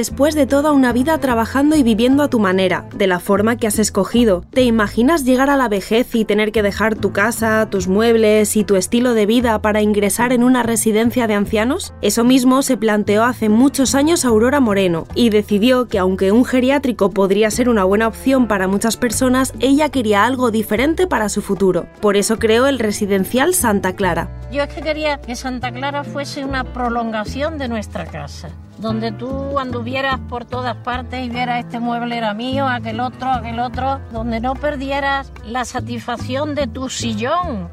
Después de toda una vida trabajando y viviendo a tu manera, de la forma que has escogido, ¿te imaginas llegar a la vejez y tener que dejar tu casa, tus muebles y tu estilo de vida para ingresar en una residencia de ancianos? Eso mismo se planteó hace muchos años Aurora Moreno y decidió que aunque un geriátrico podría ser una buena opción para muchas personas, ella quería algo diferente para su futuro. Por eso creó el residencial Santa Clara. Yo es que quería que Santa Clara fuese una prolongación de nuestra casa donde tú anduvieras por todas partes y vieras este mueble era mío, aquel otro, aquel otro, donde no perdieras la satisfacción de tu sillón.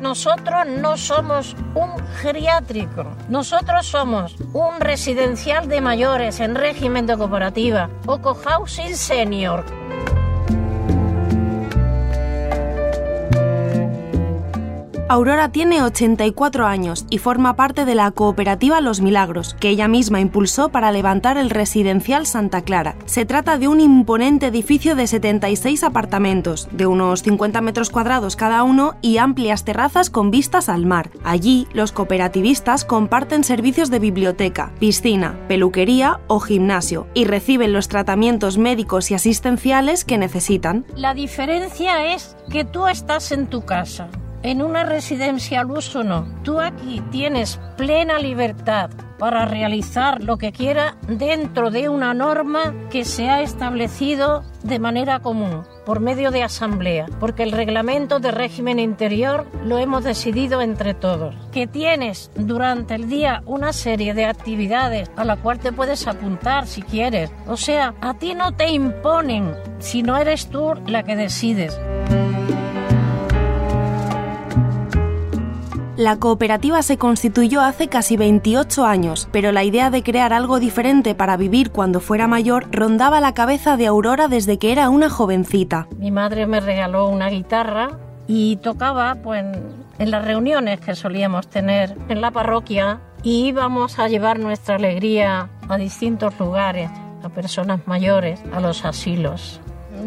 Nosotros no somos un geriátrico, nosotros somos un residencial de mayores en régimen de cooperativa o cohousing senior. Aurora tiene 84 años y forma parte de la cooperativa Los Milagros, que ella misma impulsó para levantar el residencial Santa Clara. Se trata de un imponente edificio de 76 apartamentos, de unos 50 metros cuadrados cada uno y amplias terrazas con vistas al mar. Allí, los cooperativistas comparten servicios de biblioteca, piscina, peluquería o gimnasio y reciben los tratamientos médicos y asistenciales que necesitan. La diferencia es que tú estás en tu casa en una residencia al uso no. Tú aquí tienes plena libertad para realizar lo que quiera dentro de una norma que se ha establecido de manera común por medio de asamblea, porque el reglamento de régimen interior lo hemos decidido entre todos. Que tienes durante el día una serie de actividades a la cual te puedes apuntar si quieres. O sea, a ti no te imponen si no eres tú la que decides. La cooperativa se constituyó hace casi 28 años, pero la idea de crear algo diferente para vivir cuando fuera mayor rondaba la cabeza de Aurora desde que era una jovencita. Mi madre me regaló una guitarra y tocaba pues, en las reuniones que solíamos tener en la parroquia y íbamos a llevar nuestra alegría a distintos lugares, a personas mayores, a los asilos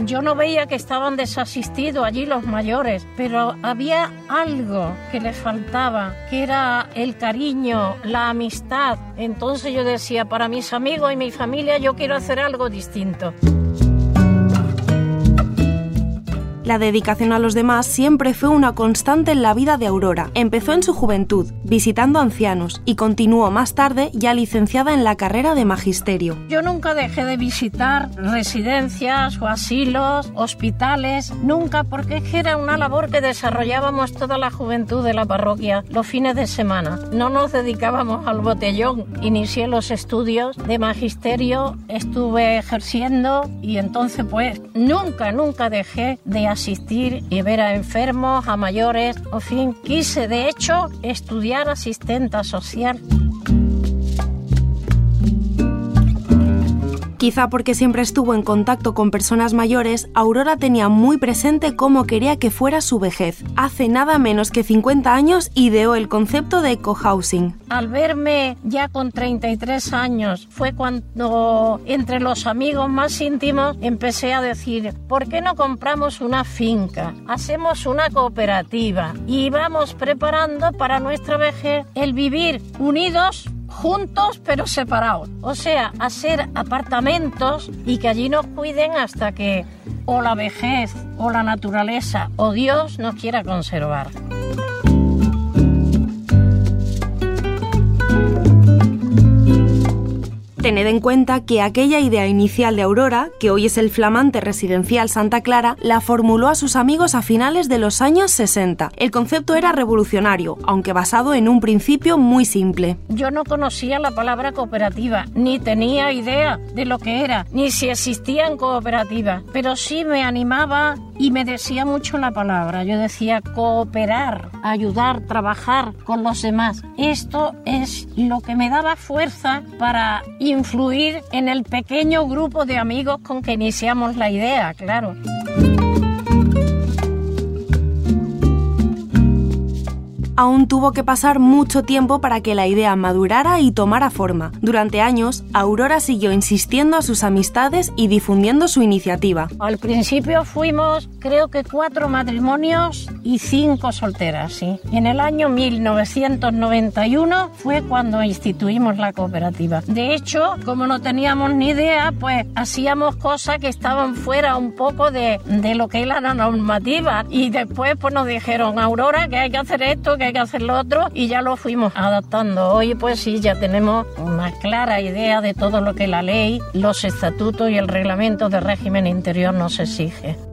yo no veía que estaban desasistidos allí los mayores, pero había algo que les faltaba, que era el cariño, la amistad. Entonces yo decía, para mis amigos y mi familia yo quiero hacer algo distinto. La dedicación a los demás siempre fue una constante en la vida de Aurora. Empezó en su juventud, visitando ancianos, y continuó más tarde ya licenciada en la carrera de magisterio. Yo nunca dejé de visitar residencias o asilos, hospitales, nunca, porque era una labor que desarrollábamos toda la juventud de la parroquia los fines de semana. No nos dedicábamos al botellón. Inicié los estudios de magisterio, estuve ejerciendo y entonces pues nunca, nunca dejé de asistir y ver a enfermos, a mayores. En fin, quise de hecho estudiar asistenta social. Quizá porque siempre estuvo en contacto con personas mayores, Aurora tenía muy presente cómo quería que fuera su vejez. Hace nada menos que 50 años ideó el concepto de cohousing. Al verme ya con 33 años fue cuando entre los amigos más íntimos empecé a decir, ¿por qué no compramos una finca? Hacemos una cooperativa y vamos preparando para nuestra vejez el vivir unidos juntos pero separados. O sea, hacer apartamentos y que allí nos cuiden hasta que o la vejez o la naturaleza o Dios nos quiera conservar. Tened en cuenta que aquella idea inicial de Aurora, que hoy es el flamante residencial Santa Clara, la formuló a sus amigos a finales de los años 60. El concepto era revolucionario, aunque basado en un principio muy simple. Yo no conocía la palabra cooperativa, ni tenía idea de lo que era, ni si existían cooperativas, pero sí me animaba y me decía mucho la palabra. Yo decía cooperar, ayudar, trabajar con los demás. Esto es lo que me daba fuerza para influir en el pequeño grupo de amigos con que iniciamos la idea, claro. Aún tuvo que pasar mucho tiempo para que la idea madurara y tomara forma. Durante años, Aurora siguió insistiendo a sus amistades y difundiendo su iniciativa. Al principio fuimos, creo que cuatro matrimonios y cinco solteras, sí. En el año 1991 fue cuando instituimos la cooperativa. De hecho, como no teníamos ni idea, pues hacíamos cosas que estaban fuera un poco de, de lo que era la normativa. Y después pues nos dijeron, Aurora, que hay que hacer esto, que que hacer lo otro y ya lo fuimos adaptando. Hoy pues sí, ya tenemos una clara idea de todo lo que la ley, los estatutos y el reglamento de régimen interior nos exige.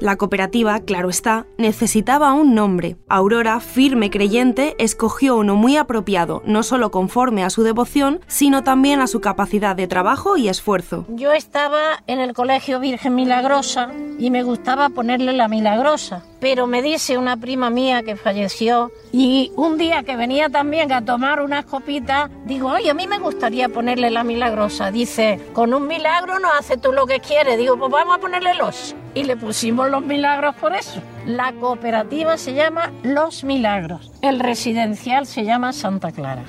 La cooperativa, claro está, necesitaba un nombre. Aurora, firme creyente, escogió uno muy apropiado, no solo conforme a su devoción, sino también a su capacidad de trabajo y esfuerzo. Yo estaba en el Colegio Virgen Milagrosa y me gustaba ponerle la Milagrosa, pero me dice una prima mía que falleció y un día que venía también a tomar unas copitas, digo, oye, a mí me gustaría ponerle la Milagrosa. Dice, con un milagro no hace tú lo que quieres. Digo, pues vamos a ponerle los. Y le pusimos los milagros por eso. La cooperativa se llama Los Milagros. El residencial se llama Santa Clara.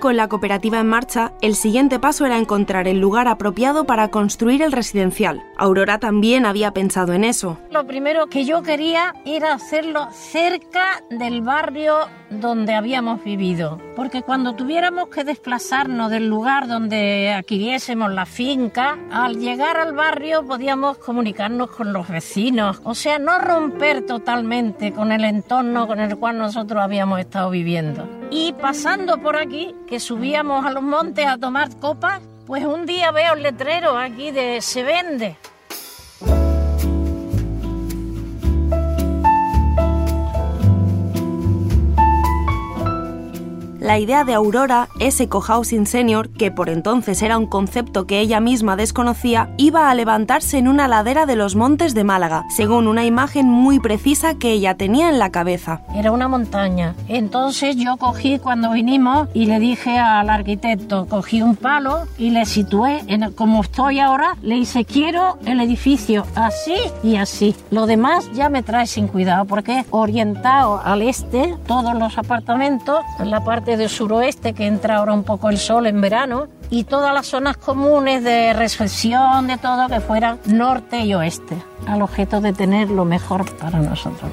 Con la cooperativa en marcha, el siguiente paso era encontrar el lugar apropiado para construir el residencial. Aurora también había pensado en eso. Lo primero que yo quería era hacerlo cerca del barrio donde habíamos vivido, porque cuando tuviéramos que desplazarnos del lugar donde adquiriésemos la finca, al llegar al barrio podíamos comunicarnos con los vecinos, o sea, no romper totalmente con el entorno con el cual nosotros habíamos estado viviendo. Y pasando por aquí, que subíamos a los montes a tomar copas, pues un día veo el letrero aquí de se vende. La idea de Aurora, ese cohousing senior, que por entonces era un concepto que ella misma desconocía, iba a levantarse en una ladera de los montes de Málaga, según una imagen muy precisa que ella tenía en la cabeza. Era una montaña. Entonces yo cogí cuando vinimos y le dije al arquitecto, cogí un palo y le situé en como estoy ahora, le hice quiero el edificio así y así. Lo demás ya me trae sin cuidado porque orientado al este, todos los apartamentos, en la parte de suroeste que entra ahora un poco el sol en verano y todas las zonas comunes de recepción, de todo que fueran norte y oeste, al objeto de tener lo mejor para nosotros.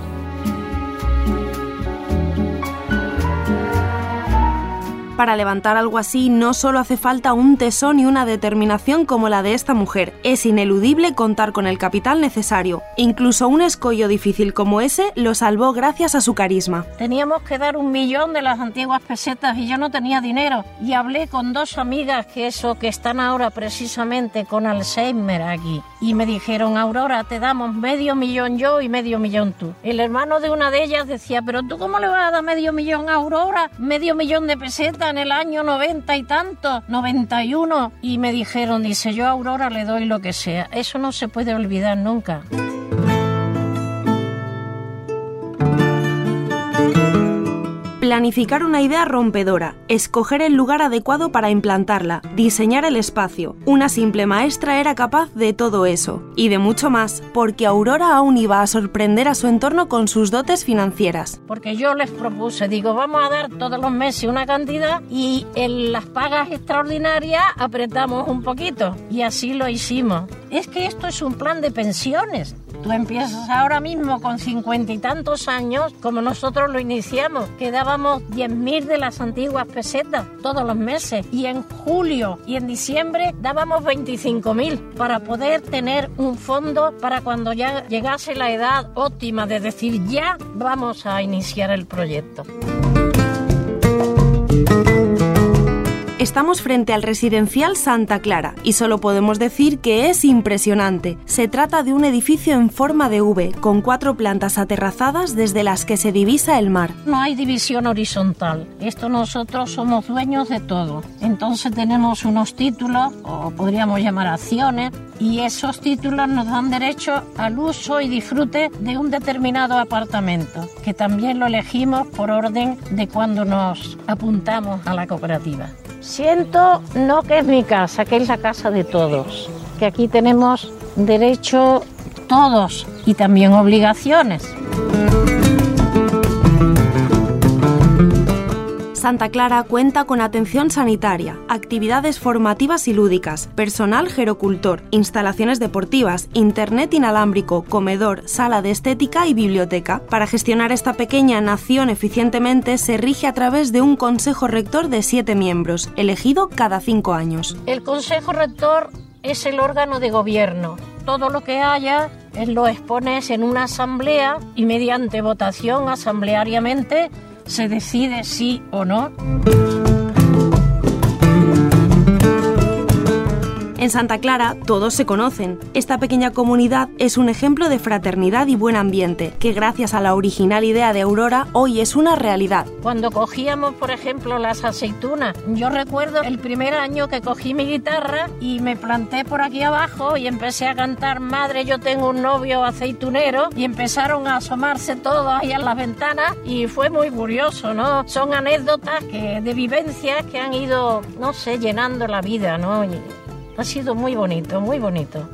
Para levantar algo así no solo hace falta un tesón y una determinación como la de esta mujer, es ineludible contar con el capital necesario. Incluso un escollo difícil como ese lo salvó gracias a su carisma. Teníamos que dar un millón de las antiguas pesetas y yo no tenía dinero. Y hablé con dos amigas que eso que están ahora precisamente con Alzheimer aquí. Y me dijeron, Aurora, te damos medio millón yo y medio millón tú. El hermano de una de ellas decía, pero tú cómo le vas a dar medio millón a Aurora? Medio millón de pesetas en el año 90 y tanto, 91, y me dijeron, dice, yo a Aurora le doy lo que sea. Eso no se puede olvidar nunca. Planificar una idea rompedora, escoger el lugar adecuado para implantarla, diseñar el espacio. Una simple maestra era capaz de todo eso, y de mucho más, porque Aurora aún iba a sorprender a su entorno con sus dotes financieras. Porque yo les propuse, digo, vamos a dar todos los meses una cantidad y en las pagas extraordinarias apretamos un poquito. Y así lo hicimos. Es que esto es un plan de pensiones. Tú empiezas ahora mismo con cincuenta y tantos años, como nosotros lo iniciamos, que dábamos 10.000 de las antiguas pesetas todos los meses. Y en julio y en diciembre dábamos 25.000 para poder tener un fondo para cuando ya llegase la edad óptima de decir ya vamos a iniciar el proyecto. Estamos frente al residencial Santa Clara y solo podemos decir que es impresionante. Se trata de un edificio en forma de V, con cuatro plantas aterrazadas desde las que se divisa el mar. No hay división horizontal. Esto nosotros somos dueños de todo. Entonces tenemos unos títulos, o podríamos llamar acciones, y esos títulos nos dan derecho al uso y disfrute de un determinado apartamento, que también lo elegimos por orden de cuando nos apuntamos a la cooperativa. Siento no que es mi casa, que es la casa de todos, que aquí tenemos derecho todos y también obligaciones. Santa Clara cuenta con atención sanitaria, actividades formativas y lúdicas, personal gerocultor, instalaciones deportivas, internet inalámbrico, comedor, sala de estética y biblioteca. Para gestionar esta pequeña nación eficientemente se rige a través de un consejo rector de siete miembros, elegido cada cinco años. El consejo rector es el órgano de gobierno. Todo lo que haya lo expones en una asamblea y mediante votación asambleariamente se decide sí o no. En Santa Clara todos se conocen. Esta pequeña comunidad es un ejemplo de fraternidad y buen ambiente, que gracias a la original idea de Aurora hoy es una realidad. Cuando cogíamos, por ejemplo, las aceitunas, yo recuerdo el primer año que cogí mi guitarra y me planté por aquí abajo y empecé a cantar Madre, yo tengo un novio aceitunero y empezaron a asomarse todos ahí a las ventanas y fue muy curioso, ¿no? Son anécdotas que, de vivencias que han ido, no sé, llenando la vida, ¿no? Ha sido muy bonito, muy bonito.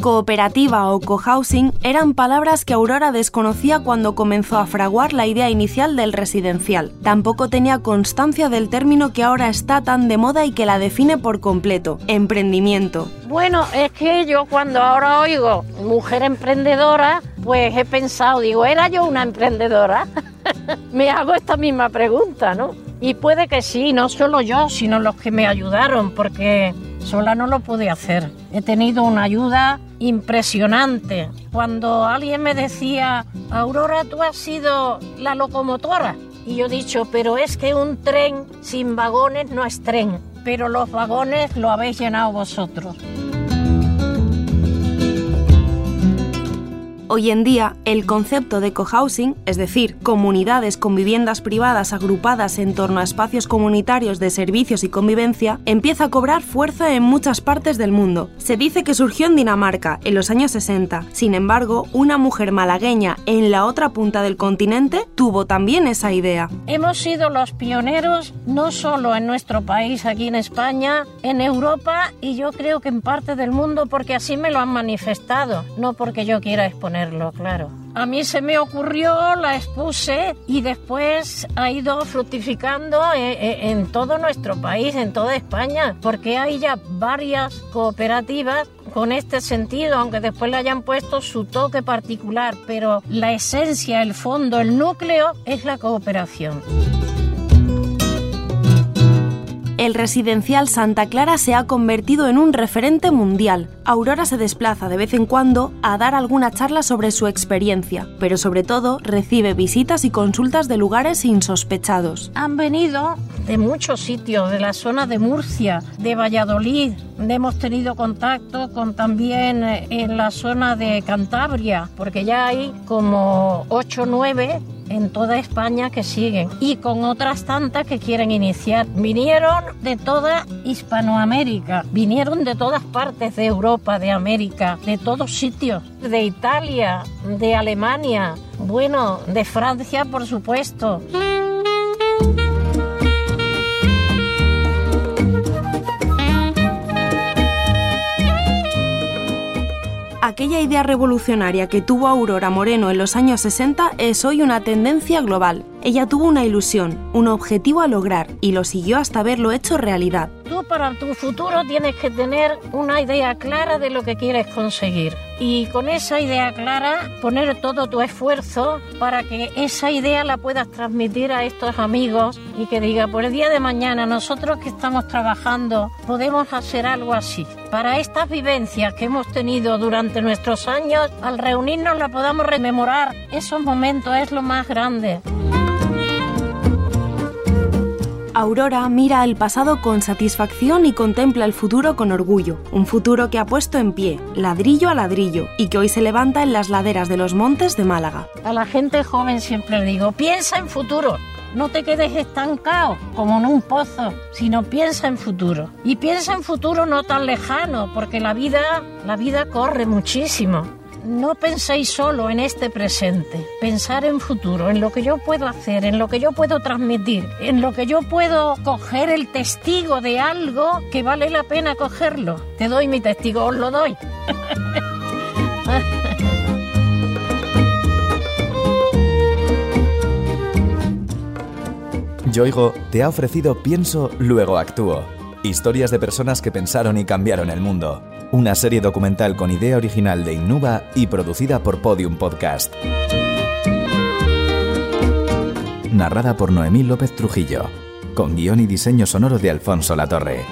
Cooperativa o cohousing eran palabras que Aurora desconocía cuando comenzó a fraguar la idea inicial del residencial. Tampoco tenía constancia del término que ahora está tan de moda y que la define por completo, emprendimiento. Bueno, es que yo cuando ahora oigo mujer emprendedora, pues he pensado, digo, ¿era yo una emprendedora? Me hago esta misma pregunta, ¿no? Y puede que sí, no solo yo, sino los que me ayudaron, porque sola no lo pude hacer. He tenido una ayuda impresionante. Cuando alguien me decía, Aurora, tú has sido la locomotora. Y yo he dicho, pero es que un tren sin vagones no es tren, pero los vagones lo habéis llenado vosotros. Hoy en día, el concepto de cohousing, es decir, comunidades con viviendas privadas agrupadas en torno a espacios comunitarios de servicios y convivencia, empieza a cobrar fuerza en muchas partes del mundo. Se dice que surgió en Dinamarca en los años 60. Sin embargo, una mujer malagueña en la otra punta del continente tuvo también esa idea. Hemos sido los pioneros no solo en nuestro país, aquí en España, en Europa y yo creo que en parte del mundo porque así me lo han manifestado, no porque yo quiera exponer claro. A mí se me ocurrió, la expuse y después ha ido fructificando eh, eh, en, todo nuestro país, en toda España, porque hay ya varias cooperativas con este sentido, aunque después le hayan puesto su toque particular, pero la esencia, el fondo, el núcleo es la cooperación el residencial Santa Clara se ha convertido en un referente mundial. Aurora se desplaza de vez en cuando a dar alguna charla sobre su experiencia, pero sobre todo recibe visitas y consultas de lugares insospechados. Han venido de muchos sitios, de la zona de Murcia, de Valladolid, hemos tenido contacto con también eh, en la zona de Cantabria, porque ya hay como 8 o 9 en toda España que siguen y con otras tantas que quieren iniciar. Vinieron de toda Hispanoamérica, vinieron de todas partes de Europa, de América, de todos sitios, de Italia, de Alemania, bueno, de Francia por supuesto. Aquella idea revolucionaria que tuvo Aurora Moreno en los años 60 es hoy una tendencia global. Ella tuvo una ilusión, un objetivo a lograr y lo siguió hasta verlo hecho realidad. Tú para tu futuro tienes que tener una idea clara de lo que quieres conseguir y con esa idea clara poner todo tu esfuerzo para que esa idea la puedas transmitir a estos amigos y que diga por el día de mañana nosotros que estamos trabajando podemos hacer algo así. Para estas vivencias que hemos tenido durante nuestros años, al reunirnos la podamos rememorar. Esos momentos es lo más grande. Aurora mira al pasado con satisfacción y contempla el futuro con orgullo, un futuro que ha puesto en pie, ladrillo a ladrillo, y que hoy se levanta en las laderas de los montes de Málaga. A la gente joven siempre digo, piensa en futuro, no te quedes estancado como en un pozo, sino piensa en futuro. Y piensa en futuro no tan lejano, porque la vida, la vida corre muchísimo no penséis solo en este presente, pensar en futuro, en lo que yo puedo hacer, en lo que yo puedo transmitir, en lo que yo puedo coger el testigo de algo que vale la pena cogerlo. Te doy mi testigo, os lo doy. Yoigo te ha ofrecido Pienso, luego actúo. Historias de personas que pensaron y cambiaron el mundo una serie documental con idea original de Innuba y producida por Podium Podcast. Narrada por Noemí López Trujillo, con guion y diseño sonoro de Alfonso Latorre.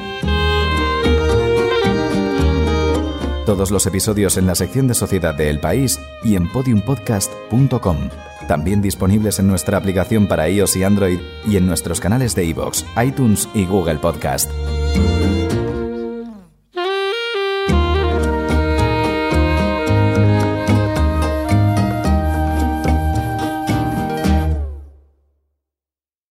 Todos los episodios en la sección de Sociedad de El País y en podiumpodcast.com. También disponibles en nuestra aplicación para iOS y Android y en nuestros canales de iVoox, iTunes y Google Podcast.